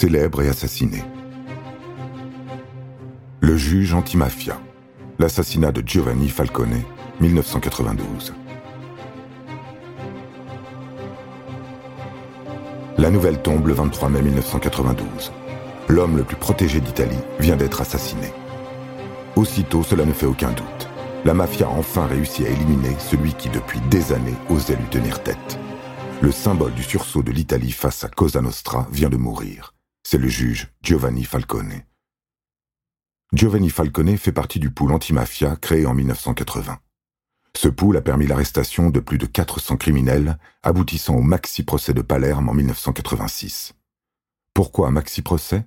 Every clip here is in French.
Célèbre et assassiné. Le juge antimafia. L'assassinat de Giovanni Falcone, 1992. La nouvelle tombe le 23 mai 1992. L'homme le plus protégé d'Italie vient d'être assassiné. Aussitôt, cela ne fait aucun doute. La mafia a enfin réussi à éliminer celui qui, depuis des années, osait lui tenir tête. Le symbole du sursaut de l'Italie face à Cosa Nostra vient de mourir. C'est le juge Giovanni Falcone. Giovanni Falcone fait partie du pool antimafia créé en 1980. Ce pool a permis l'arrestation de plus de 400 criminels, aboutissant au maxi-procès de Palerme en 1986. Pourquoi maxi-procès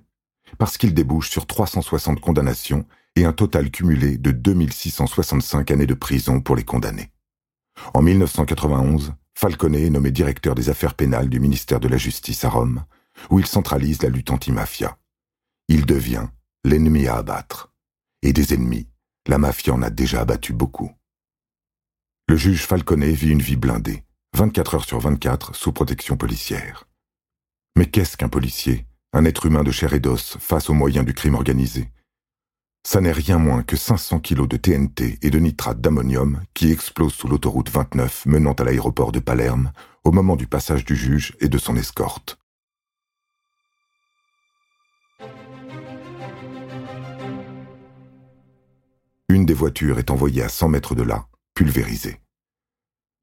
Parce qu'il débouche sur 360 condamnations et un total cumulé de 2665 années de prison pour les condamnés. En 1991, Falcone est nommé directeur des affaires pénales du ministère de la Justice à Rome, où il centralise la lutte anti-mafia. Il devient l'ennemi à abattre. Et des ennemis, la mafia en a déjà abattu beaucoup. Le juge Falcone vit une vie blindée, 24 heures sur 24, sous protection policière. Mais qu'est-ce qu'un policier, un être humain de chair et d'os face aux moyens du crime organisé? Ça n'est rien moins que 500 kilos de TNT et de nitrate d'ammonium qui explosent sous l'autoroute 29 menant à l'aéroport de Palerme au moment du passage du juge et de son escorte. Une des voitures est envoyée à 100 mètres de là, pulvérisée.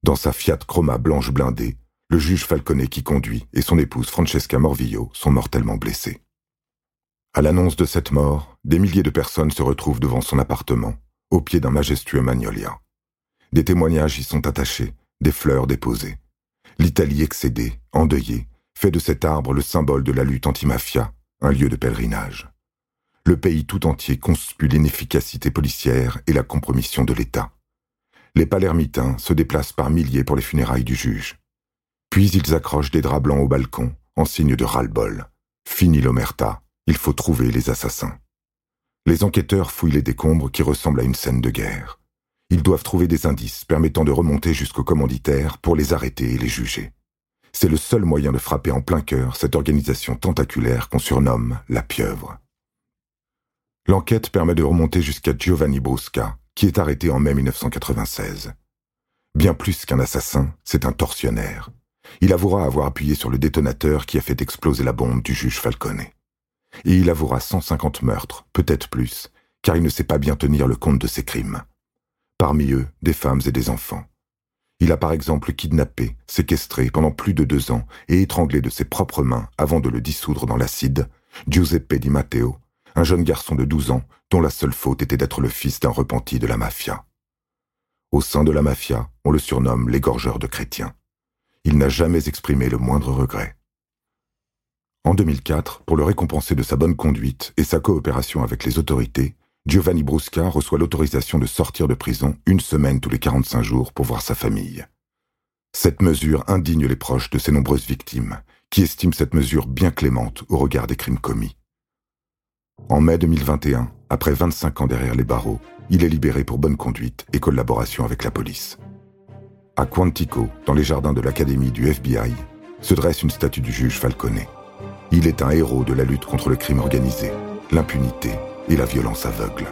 Dans sa Fiat Chroma blanche blindée, le juge Falcone qui conduit et son épouse Francesca Morvillo sont mortellement blessés. À l'annonce de cette mort, des milliers de personnes se retrouvent devant son appartement, au pied d'un majestueux magnolia. Des témoignages y sont attachés, des fleurs déposées. L'Italie excédée, endeuillée, fait de cet arbre le symbole de la lutte anti-mafia, un lieu de pèlerinage le pays tout entier conspue l'inefficacité policière et la compromission de l'État. Les palermitains se déplacent par milliers pour les funérailles du juge. Puis ils accrochent des draps blancs au balcon, en signe de ras-le-bol. Fini l'omerta, il faut trouver les assassins. Les enquêteurs fouillent les décombres qui ressemblent à une scène de guerre. Ils doivent trouver des indices permettant de remonter jusqu'au commanditaire pour les arrêter et les juger. C'est le seul moyen de frapper en plein cœur cette organisation tentaculaire qu'on surnomme la pieuvre. L'enquête permet de remonter jusqu'à Giovanni Brusca, qui est arrêté en mai 1996. Bien plus qu'un assassin, c'est un tortionnaire. Il avouera avoir appuyé sur le détonateur qui a fait exploser la bombe du juge Falcone. Et il avouera 150 meurtres, peut-être plus, car il ne sait pas bien tenir le compte de ses crimes. Parmi eux, des femmes et des enfants. Il a par exemple kidnappé, séquestré pendant plus de deux ans et étranglé de ses propres mains avant de le dissoudre dans l'acide Giuseppe Di Matteo, un jeune garçon de 12 ans dont la seule faute était d'être le fils d'un repenti de la mafia. Au sein de la mafia, on le surnomme l'égorgeur de chrétiens. Il n'a jamais exprimé le moindre regret. En 2004, pour le récompenser de sa bonne conduite et sa coopération avec les autorités, Giovanni Brusca reçoit l'autorisation de sortir de prison une semaine tous les 45 jours pour voir sa famille. Cette mesure indigne les proches de ses nombreuses victimes, qui estiment cette mesure bien clémente au regard des crimes commis. En mai 2021, après 25 ans derrière les barreaux, il est libéré pour bonne conduite et collaboration avec la police. À Quantico, dans les jardins de l'académie du FBI, se dresse une statue du juge Falcone. Il est un héros de la lutte contre le crime organisé, l'impunité et la violence aveugle.